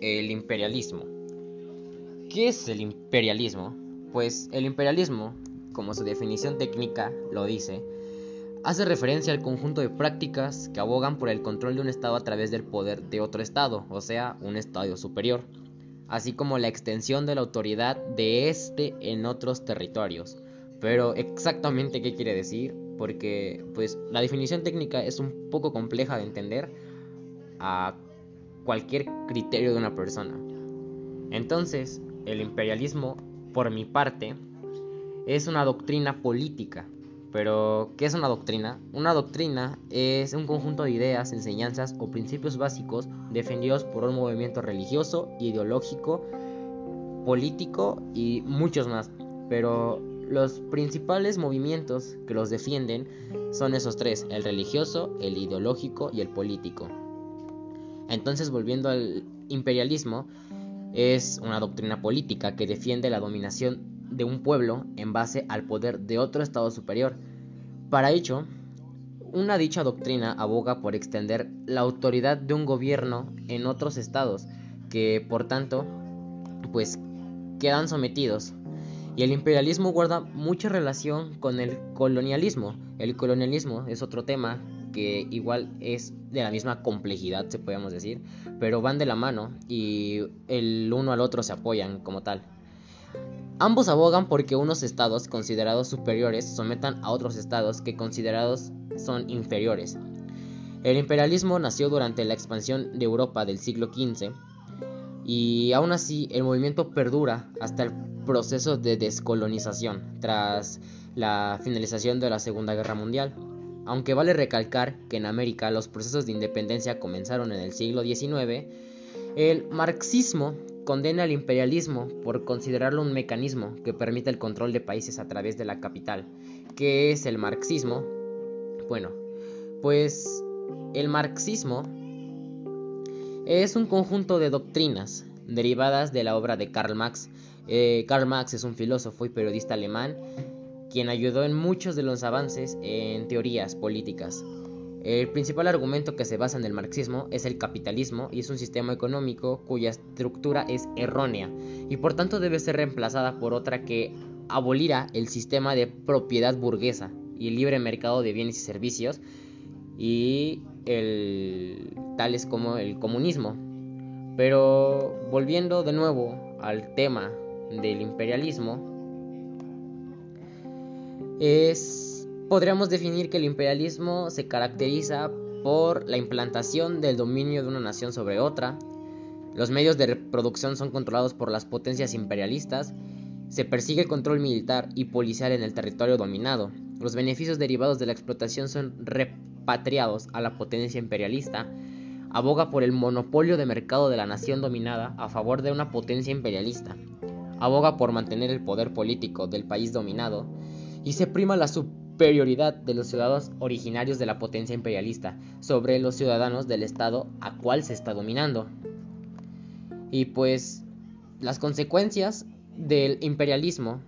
el imperialismo. ¿Qué es el imperialismo? Pues el imperialismo, como su definición técnica lo dice, hace referencia al conjunto de prácticas que abogan por el control de un Estado a través del poder de otro Estado, o sea, un Estado superior, así como la extensión de la autoridad de éste en otros territorios. Pero exactamente qué quiere decir, porque pues la definición técnica es un poco compleja de entender cualquier criterio de una persona. Entonces, el imperialismo, por mi parte, es una doctrina política. Pero, ¿qué es una doctrina? Una doctrina es un conjunto de ideas, enseñanzas o principios básicos defendidos por un movimiento religioso, ideológico, político y muchos más. Pero los principales movimientos que los defienden son esos tres, el religioso, el ideológico y el político. Entonces, volviendo al imperialismo, es una doctrina política que defiende la dominación de un pueblo en base al poder de otro Estado superior. Para ello, una dicha doctrina aboga por extender la autoridad de un gobierno en otros estados que, por tanto, pues quedan sometidos. Y el imperialismo guarda mucha relación con el colonialismo. El colonialismo es otro tema que igual es de la misma complejidad, se podemos decir, pero van de la mano y el uno al otro se apoyan como tal. Ambos abogan porque unos estados considerados superiores sometan a otros estados que considerados son inferiores. El imperialismo nació durante la expansión de Europa del siglo XV y aún así el movimiento perdura hasta el proceso de descolonización tras la finalización de la Segunda Guerra Mundial aunque vale recalcar que en América los procesos de independencia comenzaron en el siglo XIX, el marxismo condena al imperialismo por considerarlo un mecanismo que permite el control de países a través de la capital. ¿Qué es el marxismo? Bueno, pues el marxismo es un conjunto de doctrinas derivadas de la obra de Karl Marx. Eh, Karl Marx es un filósofo y periodista alemán quien ayudó en muchos de los avances en teorías políticas. El principal argumento que se basa en el marxismo es el capitalismo y es un sistema económico cuya estructura es errónea y por tanto debe ser reemplazada por otra que abolirá el sistema de propiedad burguesa y el libre mercado de bienes y servicios y tales como el comunismo. Pero volviendo de nuevo al tema del imperialismo, es, podríamos definir que el imperialismo se caracteriza por la implantación del dominio de una nación sobre otra, los medios de reproducción son controlados por las potencias imperialistas, se persigue el control militar y policial en el territorio dominado, los beneficios derivados de la explotación son repatriados a la potencia imperialista, aboga por el monopolio de mercado de la nación dominada a favor de una potencia imperialista, aboga por mantener el poder político del país dominado, y se prima la superioridad de los ciudadanos originarios de la potencia imperialista sobre los ciudadanos del Estado a cual se está dominando. Y pues las consecuencias del imperialismo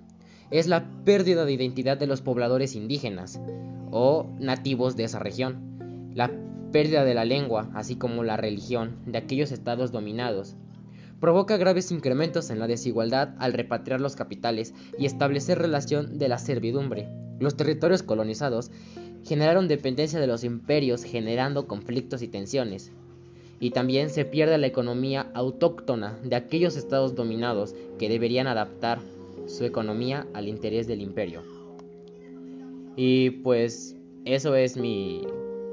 es la pérdida de identidad de los pobladores indígenas o nativos de esa región, la pérdida de la lengua, así como la religión de aquellos estados dominados, provoca graves incrementos en la desigualdad al repatriar los capitales y establecer relación de la servidumbre. Los territorios colonizados generaron dependencia de los imperios generando conflictos y tensiones. Y también se pierde la economía autóctona de aquellos estados dominados que deberían adaptar su economía al interés del imperio. Y pues eso es mi,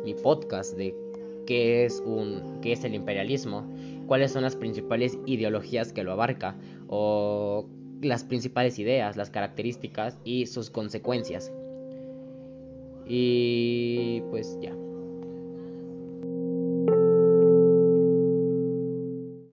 mi podcast de qué es, un, qué es el imperialismo cuáles son las principales ideologías que lo abarca o las principales ideas, las características y sus consecuencias. Y pues ya.